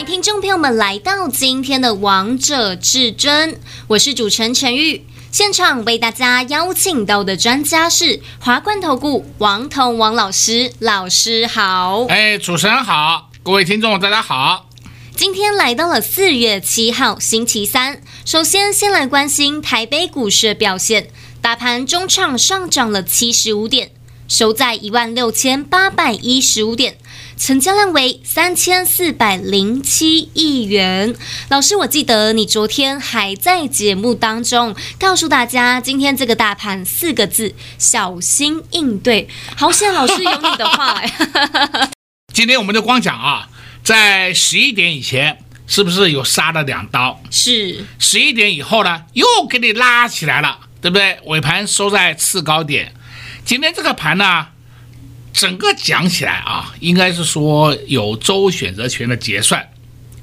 迎听众朋友们来到今天的《王者至尊》，我是主持人陈玉。现场为大家邀请到的专家是华冠投顾王彤王老师，老师好。哎，主持人好，各位听众大家好。今天来到了四月七号星期三，首先先来关心台北股市的表现，大盘中场上涨了七十五点，收在一万六千八百一十五点。成交量为三千四百零七亿元。老师，我记得你昨天还在节目当中告诉大家，今天这个大盘四个字：小心应对。好险，老师有你的话。今天我们就光讲啊，在十一点以前是不是有杀了两刀？是。十一点以后呢，又给你拉起来了，对不对？尾盘收在次高点。今天这个盘呢？整个讲起来啊，应该是说有周选择权的结算，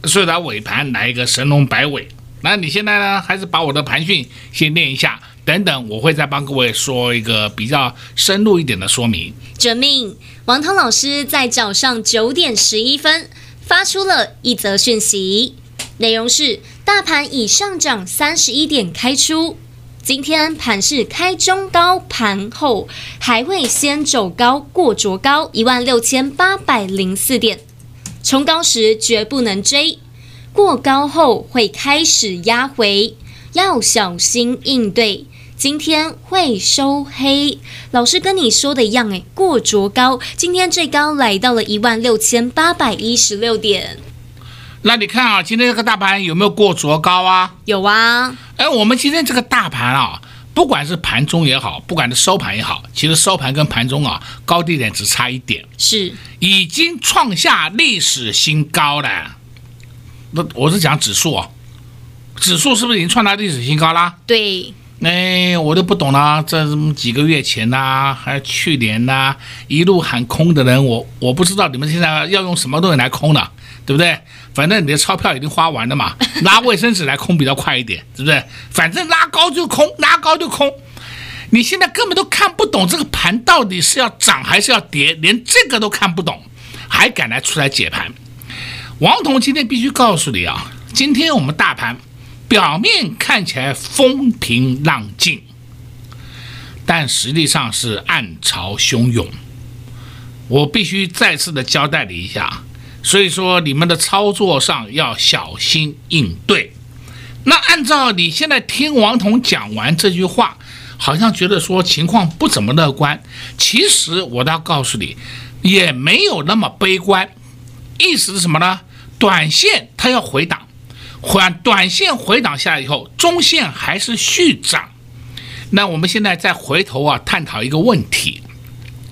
所以它尾盘来一个神龙摆尾。那你现在呢，还是把我的盘讯先念一下，等等我会再帮各位说一个比较深入一点的说明。遵命，王涛老师在早上九点十一分发出了一则讯息，内容是：大盘已上涨三十一点开出。今天盘是开中高，盘后还会先走高过卓高一万六千八百零四点，冲高时绝不能追，过高后会开始压回，要小心应对。今天会收黑，老师跟你说的一样，诶，过卓高，今天最高来到了一万六千八百一十六点。那你看啊，今天这个大盘有没有过昨高啊？有啊。哎，我们今天这个大盘啊，不管是盘中也好，不管是收盘也好，其实收盘跟盘中啊，高低点只差一点，是已经创下历史新高了。那我是讲指数啊，指数是不是已经创下历史新高啦？对。哎，我都不懂了，这几个月前呐、啊，还有去年呐、啊，一路喊空的人，我我不知道你们现在要用什么东西来空呢？对不对？反正你的钞票已经花完了嘛，拿卫生纸来空比较快一点，对不对？反正拉高就空，拉高就空。你现在根本都看不懂这个盘到底是要涨还是要跌，连这个都看不懂，还敢来出来解盘？王彤今天必须告诉你啊，今天我们大盘表面看起来风平浪静，但实际上是暗潮汹涌。我必须再次的交代你一下。所以说，你们的操作上要小心应对。那按照你现在听王彤讲完这句话，好像觉得说情况不怎么乐观。其实我倒告诉你，也没有那么悲观。意思是什么呢？短线它要回档，缓短线回档下来以后，中线还是续涨。那我们现在再回头啊，探讨一个问题。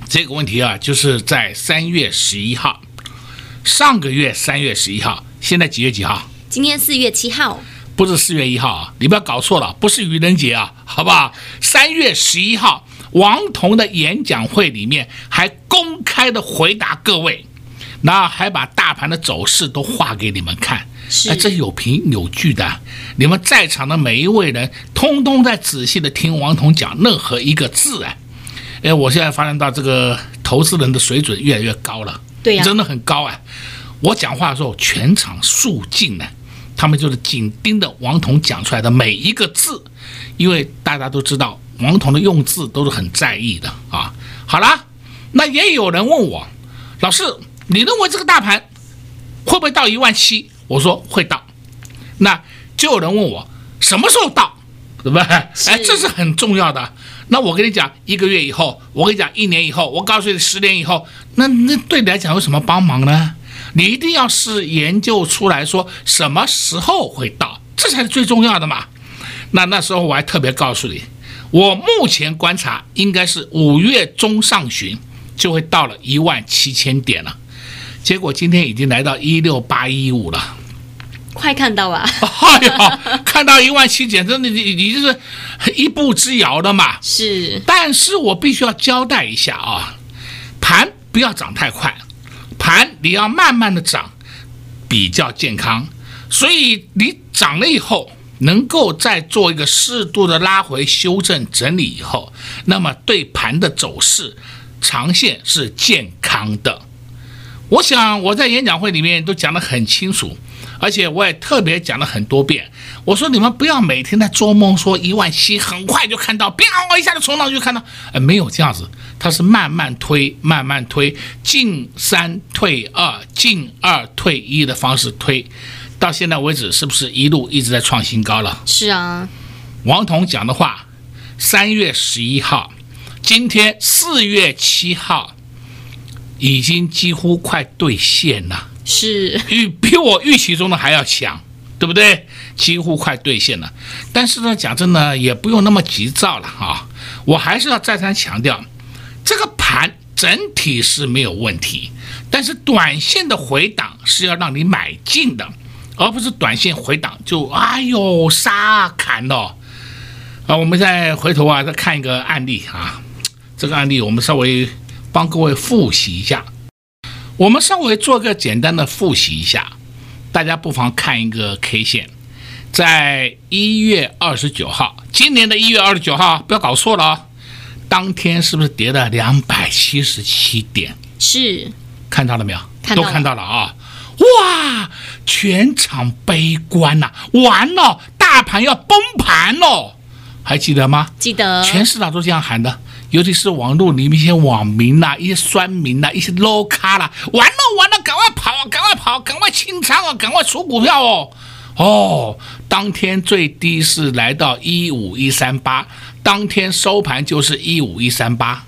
这个问题啊，就是在三月十一号。上个月三月十一号，现在几月几号？今天四月七号，不是四月一号啊！你不要搞错了，不是愚人节啊，好不好？三月十一号，王彤的演讲会里面还公开的回答各位，那还把大盘的走势都画给你们看，是哎，这有凭有据的。你们在场的每一位人，通通在仔细的听王彤讲任何一个字啊！哎，我现在发现到这个投资人的水准越来越高了。对呀，真的很高啊！我讲话的时候，全场肃静呢，他们就是紧盯着王彤讲出来的每一个字，因为大家都知道王彤的用字都是很在意的啊。好啦，那也有人问我，老师，你认为这个大盘会不会到一万七？我说会到。那就有人问我什么时候到，对不对？哎，这是很重要的。那我跟你讲，一个月以后，我跟你讲一年以后，我告诉你十年以后，那那对你来讲有什么帮忙呢？你一定要是研究出来说什么时候会到，这才是最重要的嘛。那那时候我还特别告诉你，我目前观察应该是五月中上旬就会到了一万七千点了。结果今天已经来到一六八一五了，快看到啊！哎呀，看到一万七，简直你你你就是一步之遥的嘛。是，但是我必须要交代一下啊，盘不要涨太快，盘你要慢慢的涨，比较健康。所以你涨了以后，能够再做一个适度的拉回、修正、整理以后，那么对盘的走势，长线是健康的。我想我在演讲会里面都讲得很清楚。而且我也特别讲了很多遍，我说你们不要每天在做梦，说一万七很快就看到，啪一下就冲上去看到，呃，没有这样子，它是慢慢推，慢慢推，进三退二，进二退一的方式推，到现在为止是不是一路一直在创新高了？是啊，王彤讲的话，三月十一号，今天四月七号，已经几乎快兑现了。是预比我预期中的还要强，对不对？几乎快兑现了。但是呢，讲真的，也不用那么急躁了啊。我还是要再三强调，这个盘整体是没有问题，但是短线的回档是要让你买进的，而不是短线回档就哎呦杀砍哦。啊，我们再回头啊，再看一个案例啊。这个案例我们稍微帮各位复习一下。我们稍微做个简单的复习一下，大家不妨看一个 K 线，在一月二十九号，今年的一月二十九号，不要搞错了哦，当天是不是跌了两百七十七点？是，看到了没有？看。都看到了啊！哇，全场悲观呐、啊，完了，大盘要崩盘了，还记得吗？记得。全市场都这样喊的。尤其是网络里面一些网民呐、一些酸民呐、一些 low 咖啦，完了完了，赶快跑，赶快跑，赶快清仓哦，赶快出股票哦！哦，当天最低是来到一五一三八，当天收盘就是一五一三八，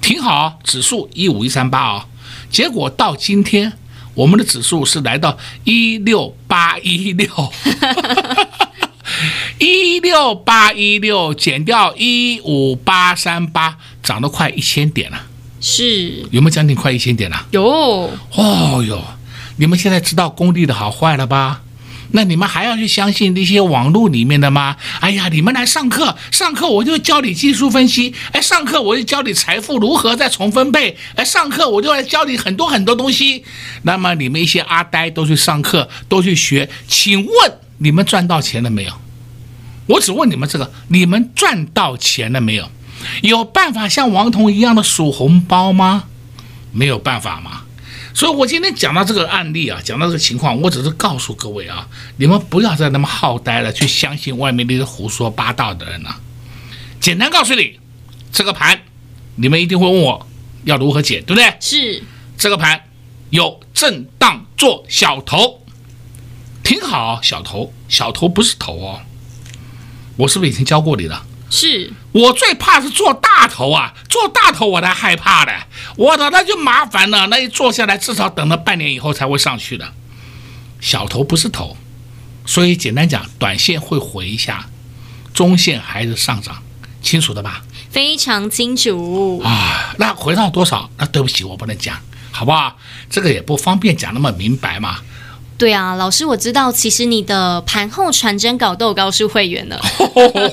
挺好，指数一五一三八啊。结果到今天，我们的指数是来到一六八一六。一六八一六减掉一五八三八，涨了快一千点了。是有没有将近快一千点了？有。哦哟，你们现在知道工地的好坏了吧？那你们还要去相信那些网络里面的吗？哎呀，你们来上课，上课我就教你技术分析，哎，上课我就教你财富如何再重分配，哎，上课我就来教你很多很多东西。那么你们一些阿呆都去上课，都去学，请问你们赚到钱了没有？我只问你们这个：你们赚到钱了没有？有办法像王彤一样的数红包吗？没有办法吗？所以我今天讲到这个案例啊，讲到这个情况，我只是告诉各位啊，你们不要再那么好呆了，去相信外面那些胡说八道的人了啊。简单告诉你，这个盘，你们一定会问我要如何解，对不对？是这个盘有震荡做小头，挺好，小头，小头不是头哦。我是不是已经教过你了？是我最怕是做大头啊，做大头我才害怕的，我的那就麻烦了，那一坐下来至少等了半年以后才会上去的。小头不是头，所以简单讲，短线会回一下，中线还是上涨，清楚的吧？非常清楚啊。那回到多少？那对不起，我不能讲，好不好？这个也不方便讲那么明白嘛。对啊，老师，我知道，其实你的盘后传真稿都有告诉会员了，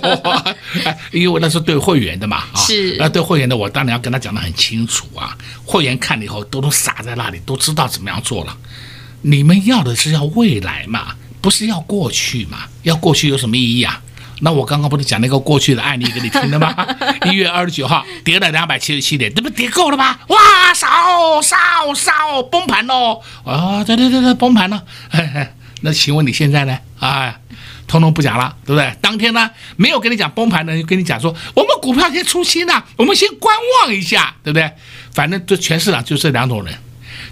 因为那是对会员的嘛，啊，是，那对会员的，我当然要跟他讲的很清楚啊，会员看了以后都都傻在那里，都知道怎么样做了。你们要的是要未来嘛，不是要过去嘛？要过去有什么意义啊？那我刚刚不是讲那个过去的案例给你听的吗？一月二十九号跌了两百七十七点，这不跌够了吗？哇，烧烧烧，崩盘喽！啊，对对对对，崩盘了。嘿嘿，那请问你现在呢？啊，通通不讲了，对不对？当天呢，没有跟你讲崩盘的，就跟你讲说，我们股票先出清了，我们先观望一下，对不对？反正这全市场就这两种人，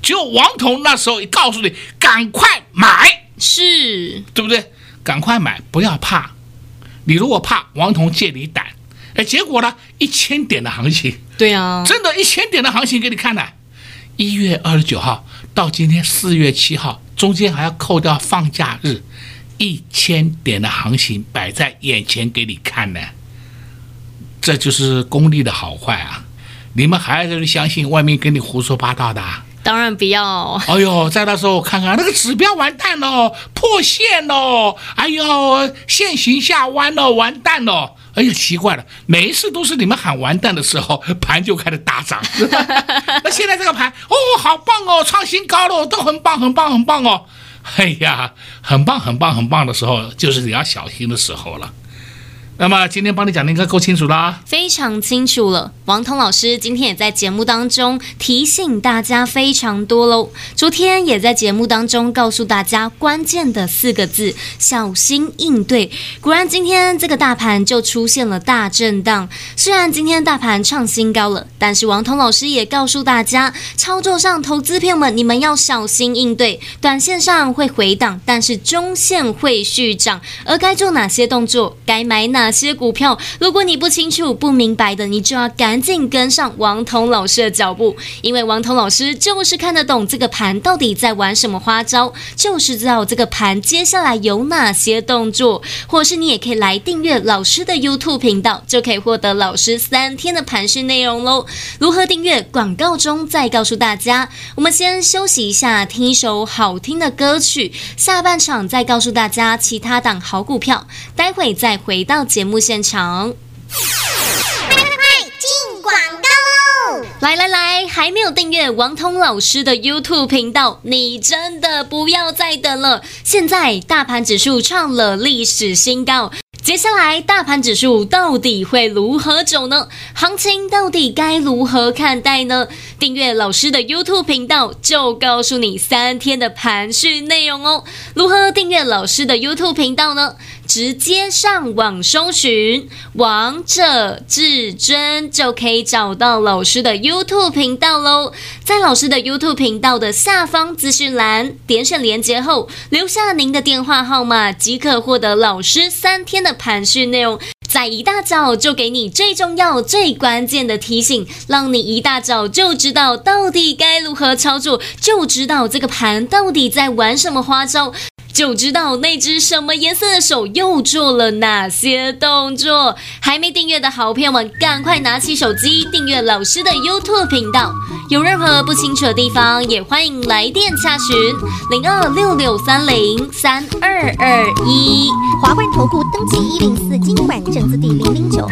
只有王彤那时候一告诉你，赶快买，是对不对？赶快买，不要怕。你如果怕王彤借你胆，哎，结果呢？一千点的行情，对啊，真的，一千点的行情给你看呢。一月二十九号到今天四月七号，中间还要扣掉放假日，一千点的行情摆在眼前给你看呢。这就是功力的好坏啊！你们还是相信外面跟你胡说八道的？当然不要。哎呦，在那时候看看那个指标完蛋了，破线了，哎呦，线形下弯了，完蛋了。哎呀，奇怪了，每一次都是你们喊完蛋的时候，盘就开始大涨。那现在这个盘，哦，好棒哦，创新高了，都很棒，很棒，很棒哦。哎呀，很棒，很棒，很棒的时候，就是你要小心的时候了。那么今天帮你讲的应该够清楚了，非常清楚了。王彤老师今天也在节目当中提醒大家非常多喽。昨天也在节目当中告诉大家关键的四个字：小心应对。果然今天这个大盘就出现了大震荡。虽然今天大盘创新高了，但是王彤老师也告诉大家，操作上投资朋友们你们要小心应对。短线上会回档，但是中线会续涨。而该做哪些动作？该买哪？些股票，如果你不清楚、不明白的，你就要赶紧跟上王彤老师的脚步，因为王彤老师就是看得懂这个盘到底在玩什么花招，就是知道这个盘接下来有哪些动作，或是你也可以来订阅老师的 YouTube 频道，就可以获得老师三天的盘讯内容喽。如何订阅？广告中再告诉大家。我们先休息一下，听一首好听的歌曲，下半场再告诉大家其他档好股票，待会再回到节目现场，快进广告喽！来来来，还没有订阅王通老师的 YouTube 频道，你真的不要再等了。现在大盘指数创了历史新高。接下来，大盘指数到底会如何走呢？行情到底该如何看待呢？订阅老师的 YouTube 频道，就告诉你三天的盘讯内容哦。如何订阅老师的 YouTube 频道呢？直接上网搜寻“王者至尊”就可以找到老师的 YouTube 频道喽。在老师的 YouTube 频道的下方资讯栏，点选连接后，留下您的电话号码，即可获得老师三天的盘讯内容。在一大早就给你最重要、最关键的提醒，让你一大早就知道到底该如何操作，就知道这个盘到底在玩什么花招。就知道那只什么颜色的手又做了哪些动作。还没订阅的好朋友们，赶快拿起手机订阅老师的 YouTube 频道。有任何不清楚的地方，也欢迎来电洽询零二六六三零三二二一。华冠投顾登记一零四金管证字第零零九号。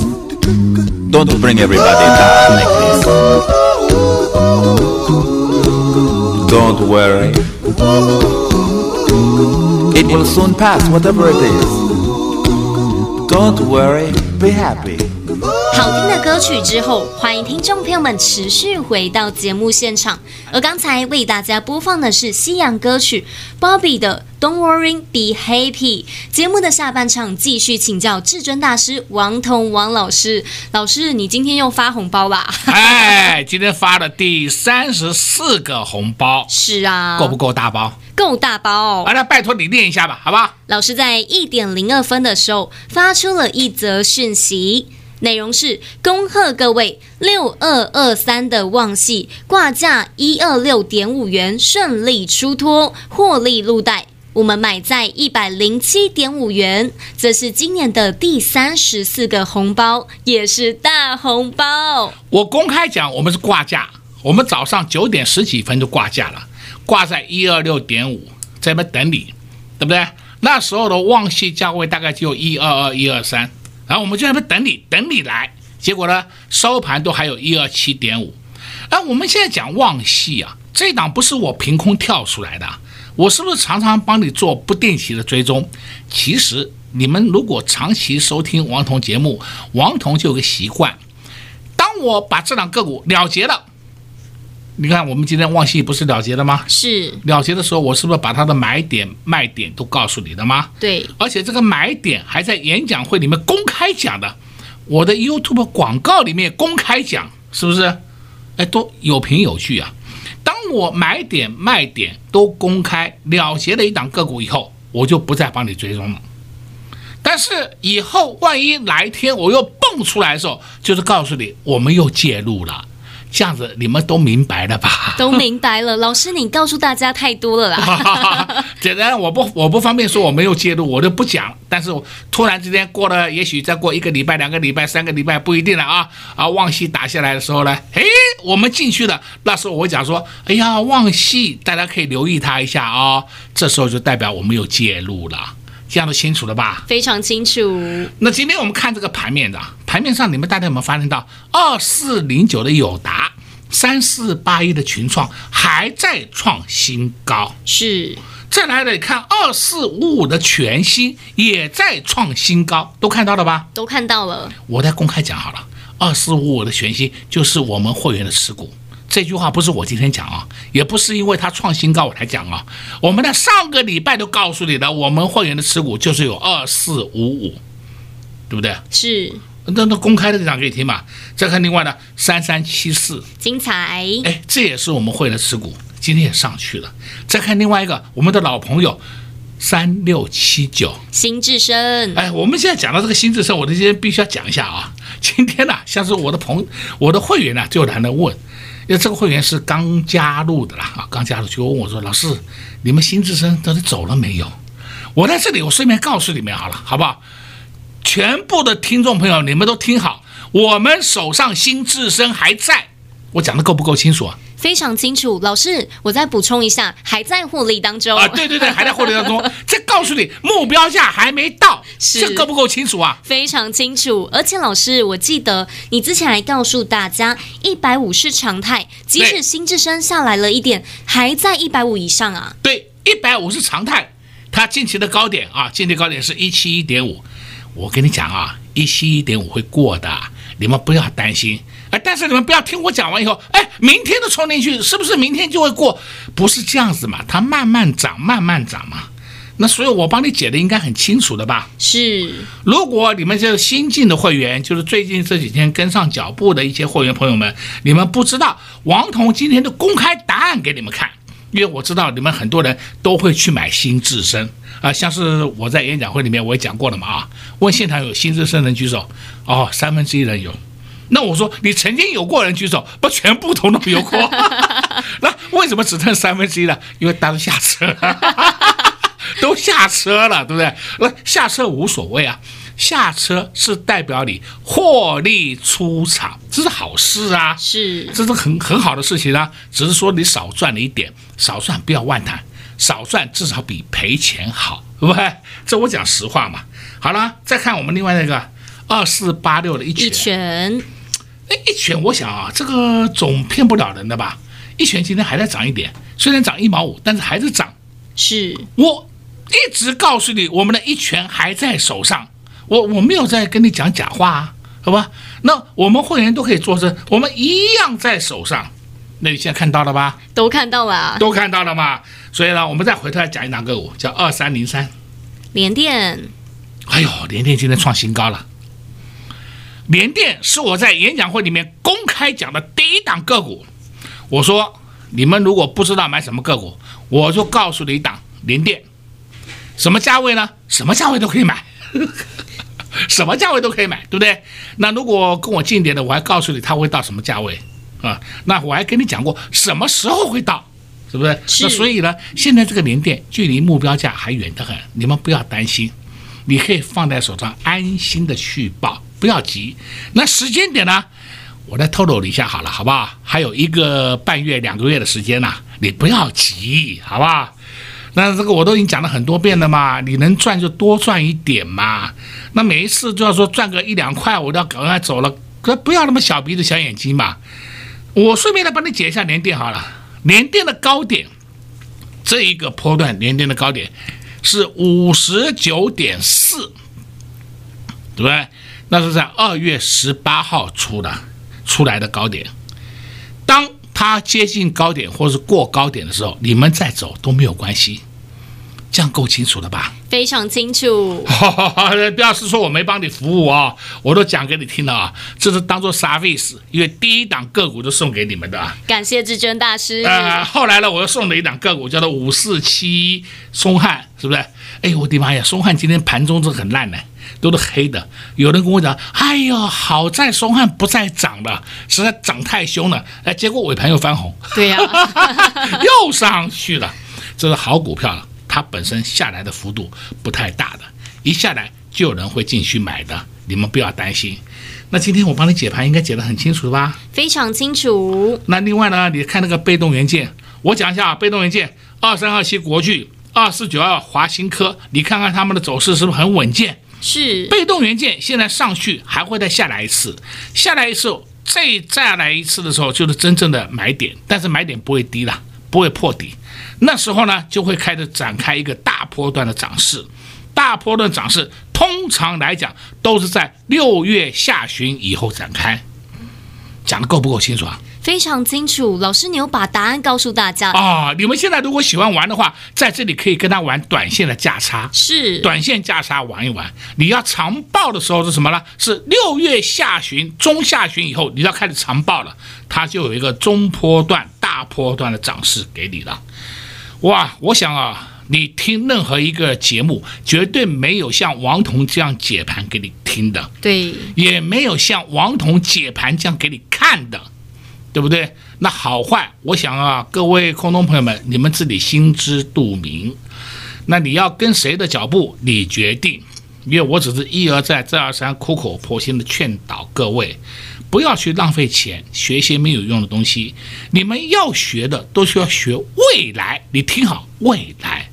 Don't bring everybody down like this. Don't worry. It will soon pass, whatever it is. Don't worry, be happy. 好听的歌曲之后，欢迎听众朋友们持续回到节目现场。而刚才为大家播放的是西洋歌曲 Bobby 的 Don't Worry Be Happy。节目的下半场继续请教至尊大师王彤王老师。老师，你今天又发红包吧？哎，今天发了第三十四个红包。是啊，够不够大包？够大包哦。好，那拜托你念一下吧，好不好？老师在一点零二分的时候发出了一则讯息。内容是恭贺各位六二二三的旺系挂价一二六点五元顺利出脱，获利入袋。我们买在一百零七点五元，这是今年的第三十四个红包，也是大红包。我公开讲，我们是挂价，我们早上九点十几分就挂价了，挂在一二六点五，在那边等你，对不对？那时候的旺系价位大概就一二二一二三。然后我们就在那边等你，等你来。结果呢，收盘都还有一二七点五。那我们现在讲旺系啊，这档不是我凭空跳出来的，我是不是常常帮你做不定期的追踪？其实你们如果长期收听王彤节目，王彤就有个习惯，当我把这两个股了结了。你看，我们今天旺系不是了结了吗？是了结的时候，我是不是把它的买点、卖点都告诉你的吗？对，而且这个买点还在演讲会里面公开讲的，我的 YouTube 广告里面公开讲，是不是？哎，都有凭有据啊！我买点、卖点都公开了结了一档个股以后，我就不再帮你追踪了。但是以后万一哪一天我又蹦出来的时候，就是告诉你我们又介入了。这样子你们都明白了吧？都明白了，老师，你告诉大家太多了啦。简单，我不我不方便说我没有介入，我就不讲。但是突然之间过了，也许再过一个礼拜、两个礼拜、三个礼拜不一定了啊啊！旺西打下来的时候呢，诶，我们进去了。那时候我讲说，哎呀，旺西大家可以留意他一下啊、哦。这时候就代表我们有介入了。这样都清楚了吧？非常清楚。那今天我们看这个盘面的盘面上，你们大家有没有发现到二四零九的友达、三四八一的群创还在创新高？是。再来的，看二四五五的全新也在创新高，都看到了吧？都看到了。我再公开讲好了，二四五五的全新就是我们会员的持股。这句话不是我今天讲啊，也不是因为它创新高我才讲啊。我们在上个礼拜都告诉你的，我们会员的持股就是有二四五五，对不对？是。那那公开的讲给你听嘛。再看另外的三三七四，精彩。哎，这也是我们会员的持股，今天也上去了。再看另外一个，我们的老朋友三六七九，新智深。哎，我们现在讲到这个新智深，我今天必须要讲一下啊。今天呢、啊，像是我的朋我的会员呢、啊，就来了问。因为这个会员是刚加入的啦，啊，刚加入就问我说：“老师，你们新智深到底走了没有？”我在这里，我顺便告诉你们好了，好不好？全部的听众朋友，你们都听好，我们手上新智深还在，我讲的够不够清楚啊？非常清楚，老师，我再补充一下，还在获利当中啊！对对对，还在获利当中。这告诉你，目标价还没到，这够不够清楚啊？非常清楚。而且老师，我记得你之前还告诉大家，一百五是常态，即使新智深下来了一点，还在一百五以上啊。对，一百五是常态。它近期的高点啊，近期高点是一七一点五。我跟你讲啊，一七一点五会过的，你们不要担心。哎，但是你们不要听我讲完以后，哎，明天的冲进去，是不是明天就会过？不是这样子嘛，它慢慢涨，慢慢涨嘛。那所以，我帮你解的应该很清楚的吧？是。如果你们这个新进的会员，就是最近这几天跟上脚步的一些会员朋友们，你们不知道王彤今天的公开答案给你们看，因为我知道你们很多人都会去买新智深啊，像是我在演讲会里面我也讲过了嘛啊，问现场有新智深人举手，哦，三分之一人有。那我说你曾经有过人举手，不全部统统有过？那为什么只剩三分之一了？因为大家都下车了，都下车了，对不对？那下车无所谓啊，下车是代表你获利出场，这是好事啊，是，这是很很好的事情啊。只是说你少赚了一点，少赚不要万谈，少赚至少比赔钱好，对不对？这我讲实话嘛。好了，再看我们另外那个二四八六的一拳。一拳一拳，我想啊，这个总骗不了人的吧？一拳今天还在涨一点，虽然涨一毛五，但是还是涨。是我一直告诉你，我们的一拳还在手上，我我没有在跟你讲假话啊，好吧？那我们会员都可以作证，我们一样在手上。那你现在看到了吧？都看到了，都看到了嘛？所以呢，我们再回头来讲一档个股，叫二三零三，联电。哎呦，联电今天创新高了。联电是我在演讲会里面公开讲的第一档个股。我说，你们如果不知道买什么个股，我就告诉你一档联电，什么价位呢？什么价位都可以买，什么价位都可以买，对不对？那如果跟我近点的，我还告诉你它会到什么价位啊？那我还跟你讲过什么时候会到，是不是？是。那所以呢，现在这个联电距离目标价还远得很，你们不要担心，你可以放在手上安心的去抱。不要急，那时间点呢？我再透露你一下好了，好不好？还有一个半月、两个月的时间呢，你不要急，好不好？那这个我都已经讲了很多遍了嘛，你能赚就多赚一点嘛。那每一次就要说赚个一两块，我都要赶快走了，可不要那么小鼻子小眼睛嘛。我顺便来帮你解一下连电好了，连电的高点，这一个波段连电的高点是五十九点四，对不对？那是在二月十八号出的，出来的高点。当它接近高点或是过高点的时候，你们再走都没有关系。这样够清楚了吧？非常清楚。不要是说我没帮你服务啊、哦，我都讲给你听了啊。这是当做 service，因为第一档个股都送给你们的。感谢至尊大师。呃，后来呢，我又送了一档个股，叫做五四七松汉，是不是？哎，我的妈呀，松汉今天盘中是很烂的。都是黑的，有人跟我讲：“哎呦，好在松汉不再涨了，实在涨太凶了。”哎，结果尾盘又翻红，对呀、啊，又上去了，这是好股票了。它本身下来的幅度不太大的，一下来就有人会进去买的，你们不要担心。那今天我帮你解盘，应该解得很清楚吧？非常清楚。那另外呢，你看那个被动元件，我讲一下啊，被动元件二三二七国巨，二四九二华新科，你看看他们的走势是不是很稳健？是。被动元件现在上去还会再下来一次，下来一次再再来一次的时候就是真正的买点，但是买点不会低了，不会破底，那时候呢就会开始展开一个大波段的涨势，大波段涨势通常来讲都是在六月下旬以后展开，讲的够不够清楚啊？非常清楚，老师，你有把答案告诉大家啊、哦？你们现在如果喜欢玩的话，在这里可以跟他玩短线的价差，是短线价差玩一玩。你要长报的时候是什么呢？是六月下旬、中下旬以后，你要开始长报了，它就有一个中波段、大波段的涨势给你了。哇，我想啊，你听任何一个节目，绝对没有像王彤这样解盘给你听的，对，也没有像王彤解盘这样给你看的。对不对？那好坏，我想啊，各位空中朋友们，你们自己心知肚明。那你要跟谁的脚步，你决定。因为我只是一而再、再而三、苦口婆心的劝导各位，不要去浪费钱学一些没有用的东西。你们要学的都需要学未来。你听好，未来。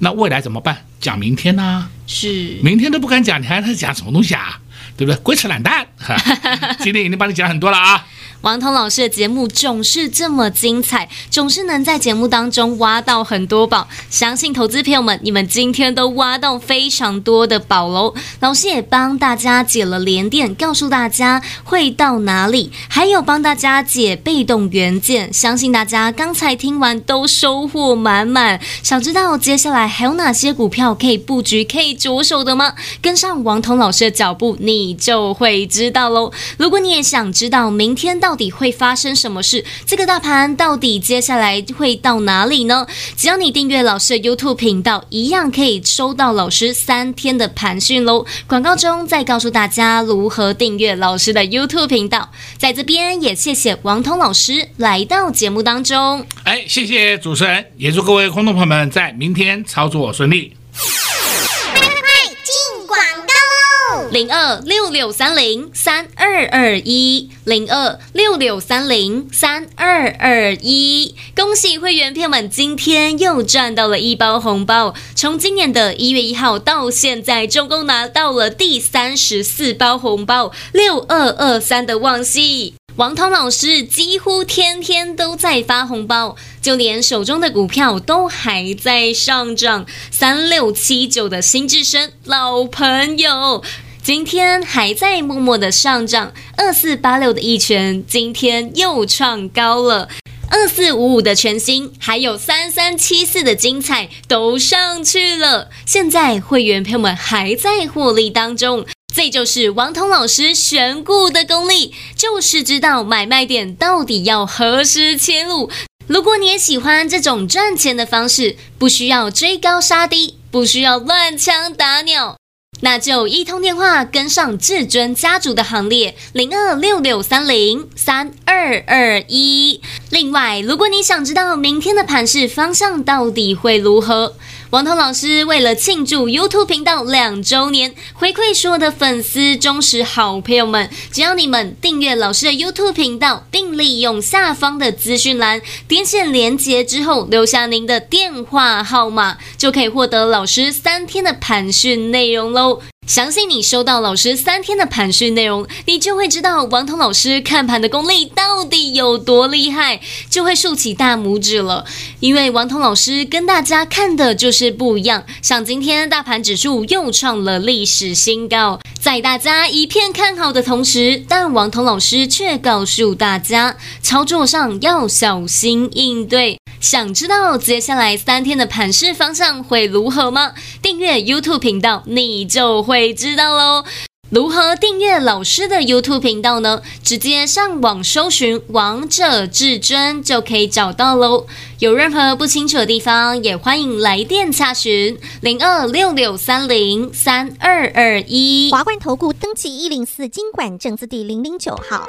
那未来怎么办？讲明天呢、啊？是。明天都不敢讲，你还在讲什么东西啊？对不对？鬼扯懒蛋。今天已经帮你讲很多了啊。王彤老师的节目总是这么精彩，总是能在节目当中挖到很多宝。相信投资朋友们，你们今天都挖到非常多的宝喽。老师也帮大家解了连电，告诉大家会到哪里，还有帮大家解被动元件。相信大家刚才听完都收获满满。想知道接下来还有哪些股票可以布局、可以着手的吗？跟上王彤老师的脚步，你就会知道喽。如果你也想知道明天到。到底会发生什么事？这个大盘到底接下来会到哪里呢？只要你订阅老师的 YouTube 频道，一样可以收到老师三天的盘讯喽。广告中再告诉大家如何订阅老师的 YouTube 频道。在这边也谢谢王通老师来到节目当中。哎，谢谢主持人，也祝各位观众朋友们在明天操作顺利。零二六六三零三二二一，零二六六三零三二二一，恭喜会员朋友们，今天又赚到了一包红包。从今年的一月一号到现在，总共拿到了第三十四包红包，六二二三的旺矽。王彤老师几乎天天都在发红包，就连手中的股票都还在上涨。三六七九的新智深老朋友。今天还在默默的上涨，二四八六的一拳今天又创高了，二四五五的全新，还有三三七四的精彩都上去了。现在会员朋友们还在获利当中，这就是王彤老师选股的功力，就是知道买卖点到底要何时切入。如果你也喜欢这种赚钱的方式，不需要追高杀低，不需要乱枪打鸟。那就一通电话跟上至尊家族的行列，零二六六三零三二二一。另外，如果你想知道明天的盘势方向到底会如何，王涛老师为了庆祝 YouTube 频道两周年，回馈所有的粉丝、忠实好朋友们，只要你们订阅老师的 YouTube 频道，并利用下方的资讯栏点选连接之后，留下您的电话号码，就可以获得老师三天的盘讯内容喽。相信你收到老师三天的盘讯内容，你就会知道王彤老师看盘的功力到底有多厉害，就会竖起大拇指了。因为王彤老师跟大家看的就是不一样。像今天大盘指数又创了历史新高，在大家一片看好的同时，但王彤老师却告诉大家，操作上要小心应对。想知道接下来三天的盘势方向会如何吗？订阅 YouTube 频道，你就会知道喽。如何订阅老师的 YouTube 频道呢？直接上网搜寻“王者至尊”就可以找到喽。有任何不清楚的地方，也欢迎来电查询零二六六三零三二二一。华冠投顾登记一零四经管证字第零零九号。